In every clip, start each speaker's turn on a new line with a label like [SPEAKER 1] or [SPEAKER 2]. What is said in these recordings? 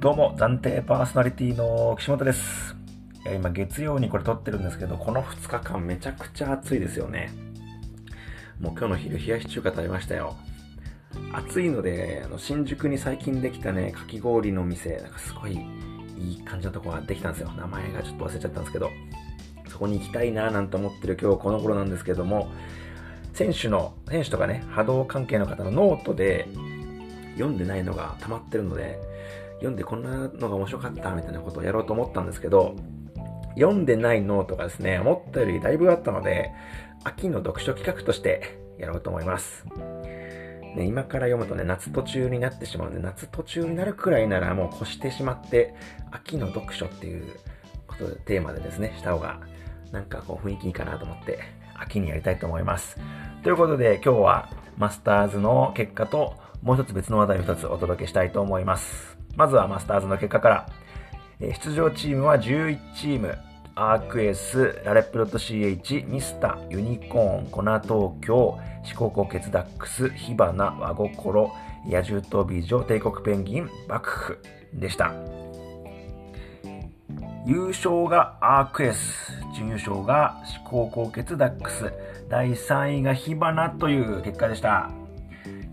[SPEAKER 1] どうも、暫定パーソナリティの岸本です。いや今、月曜にこれ撮ってるんですけど、この2日間めちゃくちゃ暑いですよね。もう今日の昼、冷やし中華食べましたよ。暑いので、あの新宿に最近できたね、かき氷の店、なんかすごいいい感じのとこができたんですよ。名前がちょっと忘れちゃったんですけど、そこに行きたいななんて思ってる今日この頃なんですけども、選手の、選手とかね、波動関係の方のノートで読んでないのが溜まってるので、読んでこんなのが面白かったみたいなことをやろうと思ったんですけど、読んでないノートがですね、思ったよりだいぶあったので、秋の読書企画としてやろうと思います。ね、今から読むとね、夏途中になってしまうんで、夏途中になるくらいならもう越してしまって、秋の読書っていうことで、テーマでですね、した方が、なんかこう雰囲気いいかなと思って、秋にやりたいと思います。ということで、今日はマスターズの結果と、もう一つ別の話題を一つお届けしたいと思います。まずはマスターズの結果から。出場チームは11チーム。アークエス、ラレプロット CH、ミスター、ユニコーン、コナ東京、四国高血ダックス、火花、和心、野獣と美女、帝国ペンギン、幕府でした。優勝がアークエス、準優勝が四国高血ダックス、第3位が火花という結果でした。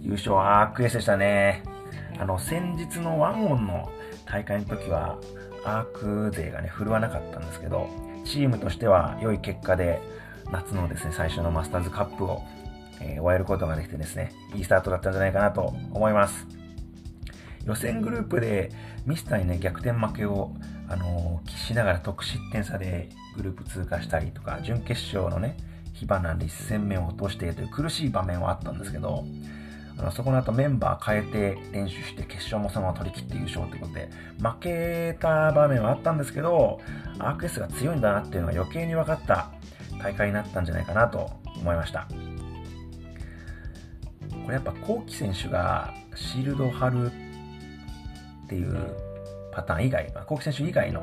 [SPEAKER 1] 優勝はアークエスでしたね。あの、先日のワンオンの大会の時は、アーク勢がね、振るわなかったんですけど、チームとしては良い結果で、夏のですね、最初のマスターズカップを、えー、終えることができてですね、いいスタートだったんじゃないかなと思います。予選グループでミスターにね、逆転負けを、あのー、しながら得失点差でグループ通過したりとか、準決勝のね、火花で1戦目を落としてという苦しい場面はあったんですけど、あのそこの後メンバー変えて練習して決勝もそのまま取り切って優勝ということで、負けた場面はあったんですけど、アークエスが強いんだなっていうのが余計に分かった大会になったんじゃないかなと思いました。これやっぱコウキ選手がシールドを貼るっていうパターン以外、コウキ選手以外の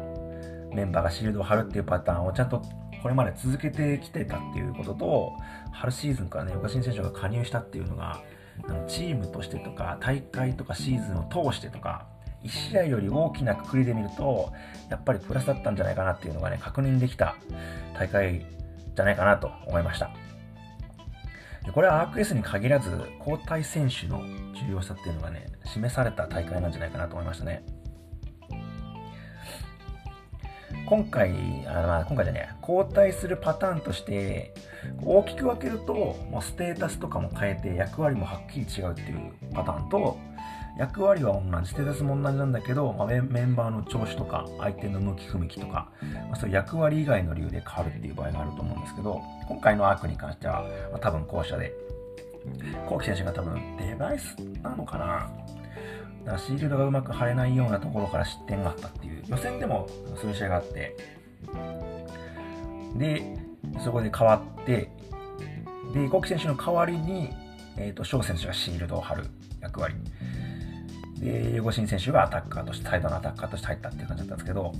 [SPEAKER 1] メンバーがシールドを貼るっていうパターンをちゃんとこれまで続けてきてたっていうことと、春シーズンからね、岡新選手が加入したっていうのが、あのチームとしてとか大会とかシーズンを通してとか1試合より大きなくくりで見るとやっぱりプラスだったんじゃないかなっていうのがね確認できた大会じゃないかなと思いました。これはアークエスに限らず交代選手の重要さっていうのがね示された大会なんじゃないかなと思いましたね。今回、あまあ、今回じゃね交代するパターンとして、大きく分けると、もうステータスとかも変えて役割もはっきり違うっていうパターンと、役割は同じ、ステータスも同じなんだけど、まあ、メンバーの調子とか、相手の向き不向きとか、まあ、そういう役割以外の理由で変わるっていう場合があると思うんですけど、今回のアークに関しては、まあ、多分後者で、コウキ選手が多分デバイスなのかな。だからシールドがうまく貼れないようなところから失点があったっていう予選でもそういう試合があってでそこで変わってでコキ選手の代わりに、えーと、翔選手がシールドを貼る役割。でゴシン選手がアタッカーとしてサイドのアタッカーとして入ったっていう感じだったんですけど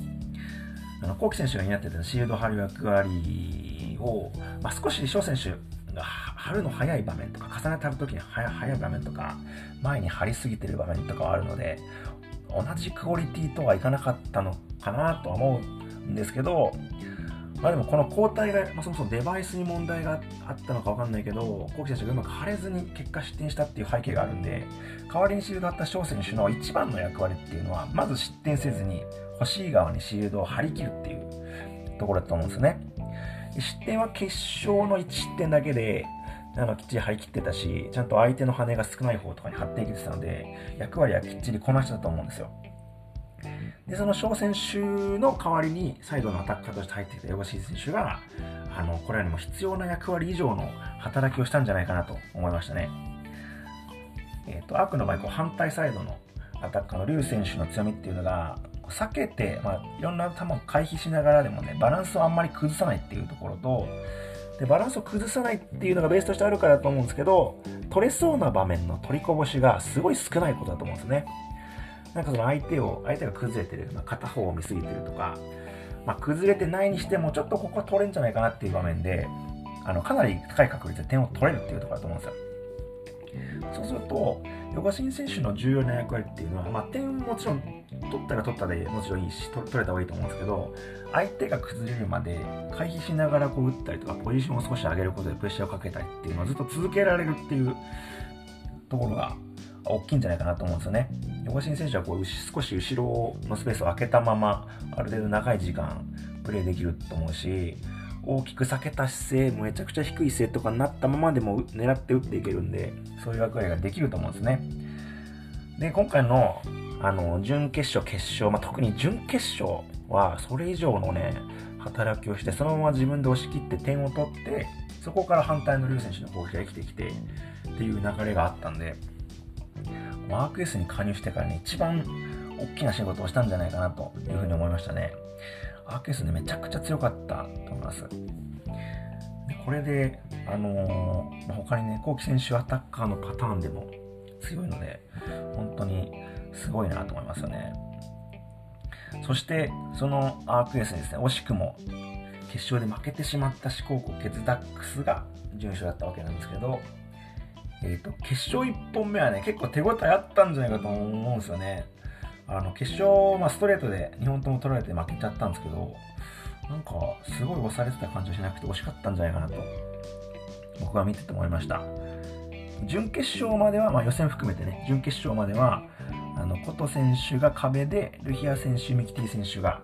[SPEAKER 1] あのコウキ選手が担ってたシールドを貼る役割を、まあ、少し翔選手が張るの早い場面とか、重ねて貼るときに早い場面とか、前に張りすぎてる場面とかはあるので、同じクオリティとはいかなかったのかなとは思うんですけど、まあでもこの交代が、まあ、そもそもデバイスに問題があったのかわかんないけど、コウキ選手がうまく貼れずに結果失点したっていう背景があるんで、代わりにシールド貼った翔選手の一番の役割っていうのは、まず失点せずに欲しい側にシールドを張り切るっていうところだと思うんですよね。失点は決勝の1失点だけで、あのきっちり張り切ってたし、ちゃんと相手の羽が少ない方とかに張っていけてたので、役割はきっちりこなしてたと思うんですよ。で、その小選手の代わりに、サイドのアタッカーとして入ってきたヨガシー選手が、あの、これよりも必要な役割以上の働きをしたんじゃないかなと思いましたね。えっ、ー、と、アークの場合、こう反対サイドのアタッカーのリュウ選手の強みっていうのが、避けて、まあ、いろんな球を回避しながらでもね、バランスをあんまり崩さないっていうところと、でバランスを崩さないっていうのがベースとしてあるからだと思うんですけど、取れそうな場面の取りこぼしがすごい少ないことだと思うんですね。なんかその相手を、相手が崩れてる、まあ、片方を見すぎてるとか、まあ、崩れてないにしても、ちょっとここは取れんじゃないかなっていう場面で、あの、かなり高い確率で点を取れるっていうところだと思うんですよ。そうすると、ヨガシン選手の重要な役割っていうのは、まあ、点もちろん取ったら取ったでもちろんいいし、取れた方がいいと思うんですけど、相手が崩れるまで回避しながらこう打ったりとか、ポジションを少し上げることでプレッシャーをかけたりっていうのをずっと続けられるっていうところが大きいんじゃないかなと思うんですよね。ヨガシン選手はこう少し後ろのスペースを空けたまま、ある程度長い時間プレーできると思うし、大きく避けた姿勢、めちゃくちゃ低い姿勢とかになったままでも狙って打っていけるんで、そういう役割ができると思うんですね。で、今回の、あの、準決勝、決勝、まあ、特に準決勝は、それ以上のね、働きをして、そのまま自分で押し切って点を取って、そこから反対のリュウ選手の攻撃が生きてきて、っていう流れがあったんで、ワークエースに加入してからね、一番大きな仕事をしたんじゃないかなというふうに思いましたね。アーケースでめちゃくちゃ強かったと思います。でこれで、あのー、他にね、コウキ選手アタッカーのパターンでも強いので、本当にすごいなと思いますよね。そして、そのアークエースにですね、惜しくも決勝で負けてしまった四国国決ダックスが準優勝だったわけなんですけど、えっ、ー、と、決勝1本目はね、結構手応えあったんじゃないかと思うんですよね。あの決勝、まあ、ストレートで2本とも取られて負けちゃったんですけど、なんかすごい押されてた感じはしなくて惜しかったんじゃないかなと、僕は見てて思いました。準決勝までは、まあ、予選含めてね、準決勝までは、あの、コト選手が壁で、ルヒア選手、ミキティ選手が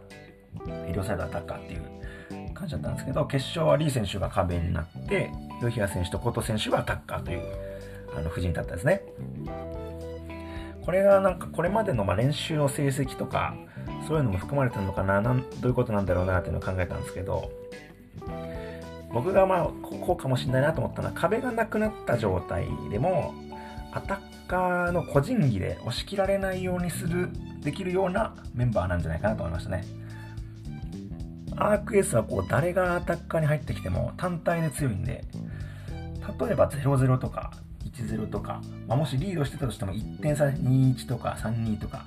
[SPEAKER 1] 両サイドアタッカーっていう感じだったんですけど、決勝はリー選手が壁になって、ルヒア選手とコト選手がアタッカーという、あの、布陣だったんですね。これがなんかこれまでのま練習の成績とか、そういうのも含まれてるのかな、なんどういうことなんだろうなっていうのを考えたんですけど、僕がまあこうかもしれないなと思ったのは壁がなくなった状態でもアタッカーの個人技で押し切られないようにするできるようなメンバーなんじゃないかなと思いましたね。アークエースはこう誰がアタッカーに入ってきても単体で強いんで例えば0-0とか1-0とか、まあ、もしリードしてたとしても1点差2-1とか3-2とか、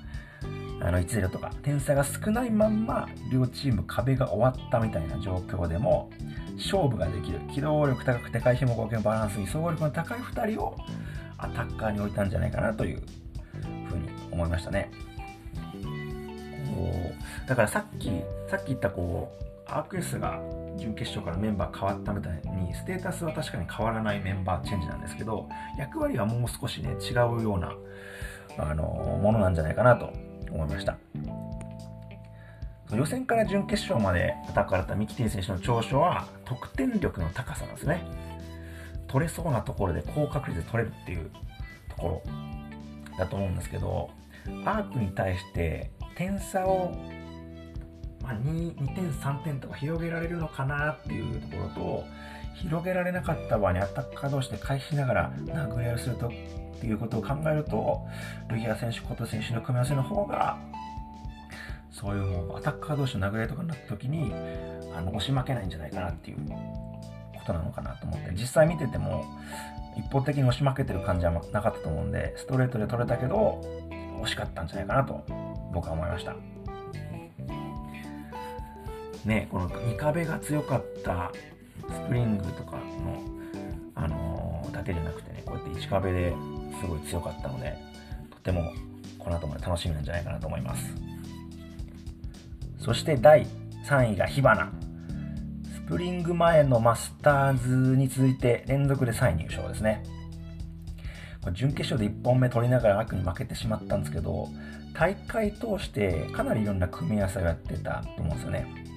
[SPEAKER 1] あの1-0とか、点差が少ないまんま両チーム壁が終わったみたいな状況でも、勝負ができる。機動力高くて回避も合計のバランスに総合力の高い2人をアタッカーに置いたんじゃないかなというふうに思いましたね。こうだからさっき、さっき言ったこう、アークエスが準決勝からメンバー変わったみたいに、ステータスは確かに変わらないメンバーチェンジなんですけど、役割はもう少しね、違うような、あのものなんじゃないかなと思いました。予選から準決勝まで戦われたミキティ選手の長所は、得点力の高さなんですね。取れそうなところで高確率で取れるっていうところだと思うんですけど、アークに対して点差をまあ、2, 2点、3点とか広げられるのかなっていうところと、広げられなかった場合にアタッカー同士で回避しながら殴り合いをするとっていうことを考えると、ルギア選手、コト選手の組み合わせの方が、そういうもうアタッカー同士の殴り合いとかになった時に、あの押し負けないんじゃないかなっていうことなのかなと思って、実際見てても、一方的に押し負けてる感じはなかったと思うんで、ストレートで取れたけど、惜しかったんじゃないかなと僕は思いました。ね、この2壁が強かったスプリングとかの、あのー、だけじゃなくてね、こうやって1壁ですごい強かったので、とてもこの後も楽しみなんじゃないかなと思います。そして第3位が火花。スプリング前のマスターズに続いて連続で3位入賞ですね。準決勝で1本目取りながら悪に負けてしまったんですけど、大会通してかなりいろんな組み合わせをやってたと思うんですよね。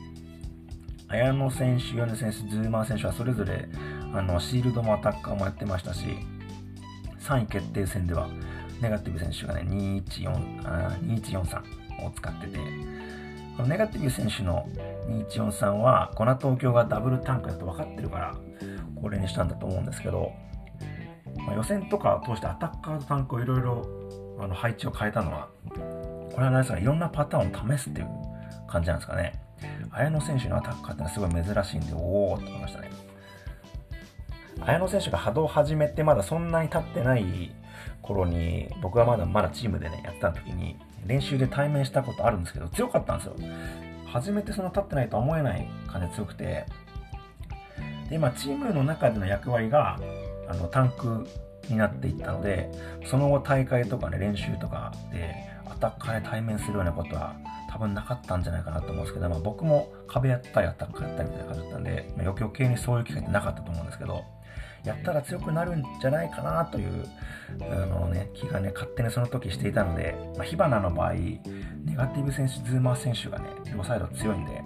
[SPEAKER 1] 綾野選手、米選手、ズーマー選手はそれぞれあのシールドもアタッカーもやってましたし、3位決定戦ではネガティブ選手がね、2143を使ってて、このネガティブ選手の2143は、粉東京がダブルタンクだと分かってるから、これにしたんだと思うんですけど、まあ、予選とかを通してアタッカーとタンクをいろいろ配置を変えたのは、これは何ですかね、いろんなパターンを試すっていう感じなんですかね。綾野選手のアタッカーってのはすごい珍しいんで、おおと思いましたね。綾野選手が波動を始めてまだそんなに経ってない頃に、僕はまだまだチームでね、やってた時に、練習で対面したことあるんですけど、強かったんですよ。初めてその経ってないとは思えない感じ強くて、で、今、チームの中での役割が、あの、タンクになっていったので、その後大会とかね、練習とかで、アタッカーで対面するようなことは多分なかったんじゃないかなと思うんですけど、まあ、僕も壁やったりアタッカーやったりみたいな感じだったんで、まあ、余計にそういう機会ってなかったと思うんですけど、やったら強くなるんじゃないかなという、あのね、気がね、勝手にその時していたので、まあ、火花の場合、ネガティブ選手、ズーマー選手がね、両サイド強いんで、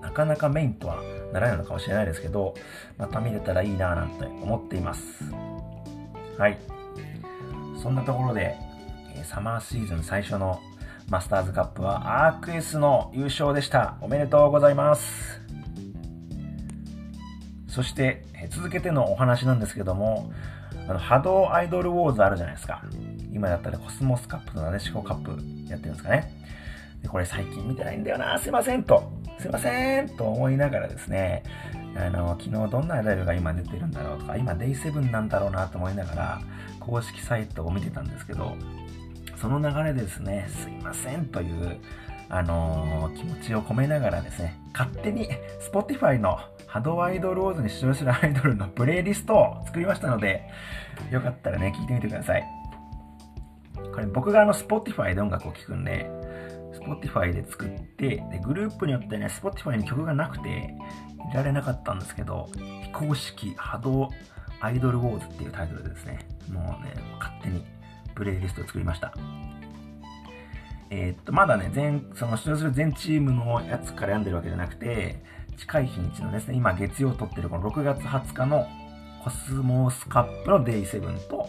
[SPEAKER 1] なかなかメインとはならないのかもしれないですけど、また見れたらいいなぁなんて思っています。はい。そんなところで、サマーシーズン最初のマスターズカップはアークエスの優勝でした。おめでとうございます。そして、続けてのお話なんですけども、あの波動アイドルウォーズあるじゃないですか。今だったらコスモスカップとなでしこカップやってるんですかね。でこれ最近見てないんだよな、すいませんと、すいませんと思いながらですね、あの、昨日どんなアイドルが今出てるんだろうとか、今デイセブンなんだろうなと思いながら、公式サイトを見てたんですけど、その流れですね、すいませんという、あのー、気持ちを込めながらですね、勝手に Spotify の波動アイドルウォーズに出場するアイドルのプレイリストを作りましたので、よかったらね、聞いてみてください。これ僕があの Spotify で音楽を聴くんで、Spotify で作って、で、グループによってね、Spotify に曲がなくて、いられなかったんですけど、非公式波動アイドルウォーズっていうタイトルでですね、もうね、勝手にプレイリストを作りました。えー、っと、まだね、全、その出場する全チームのやつから読んでるわけじゃなくて、近い日にちのですね、今月曜撮ってるこの6月20日のコスモスカップのデイセブンと、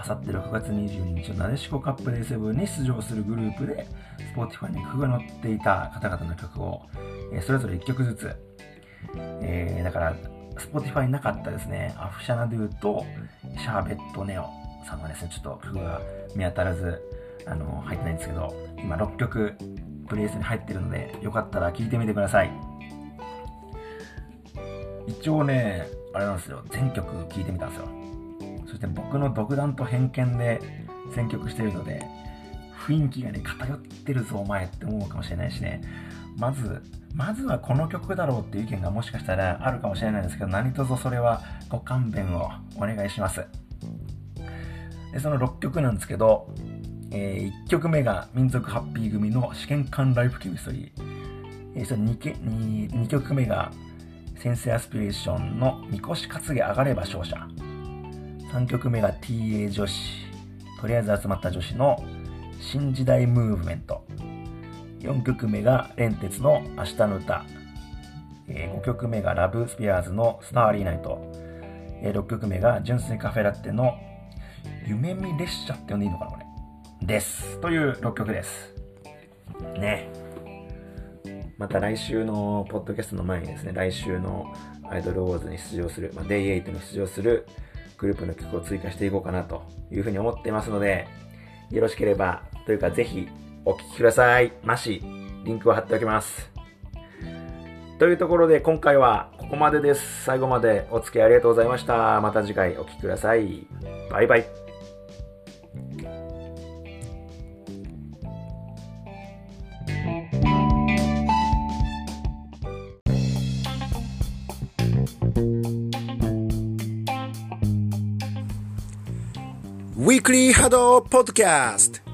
[SPEAKER 1] あさって6月22日のなでしこカップデイセブンに出場するグループで、Spotify に曲が載っていた方々の曲を、えー、それぞれ1曲ずつ、えー、だから、Spotify になかったですね、アフシャナドゥとシャーベットネオさんはですね、ちょっと曲が見当たらず、あの、入ってないんですけど、今6曲プレイスに入ってるので、よかったら聴いてみてください。一応ね、あれなんですよ、全曲聴いてみたんですよ。そして僕の独断と偏見で選曲してるので、雰囲気がね、偏ってるぞお前って思うかもしれないしね、まず、まずはこの曲だろうっていう意見がもしかしたらあるかもしれないんですけど、何卒それはご勘弁をお願いします。で、その6曲なんですけど、えー、1曲目が民族ハッピー組の試験管ライフケミストリー。えー、その 2, け 2, 2曲目が先生アスピレーションのみこし担げ上がれば勝者。3曲目が TA 女子。とりあえず集まった女子の新時代ムーブメント。4曲目が連鉄の明日の歌。5曲目がラブスピアーズのスターリーナイト。6曲目が純粋カフェラテの夢見列車って呼んでいいのかなこれ。です。という6曲です。ね。また来週のポッドキャストの前にですね、来週のアイドルウォーズに出場する、まあ、Day8 に出場するグループの曲を追加していこうかなというふうに思っていますので、よろしければ、というかぜひお聴きください。まし、リンクを貼っておきます。というところで今回はここまでです。最後までお付き合いありがとうございました。また次回お聴きください。バイバイ。
[SPEAKER 2] ハドポッドキャスト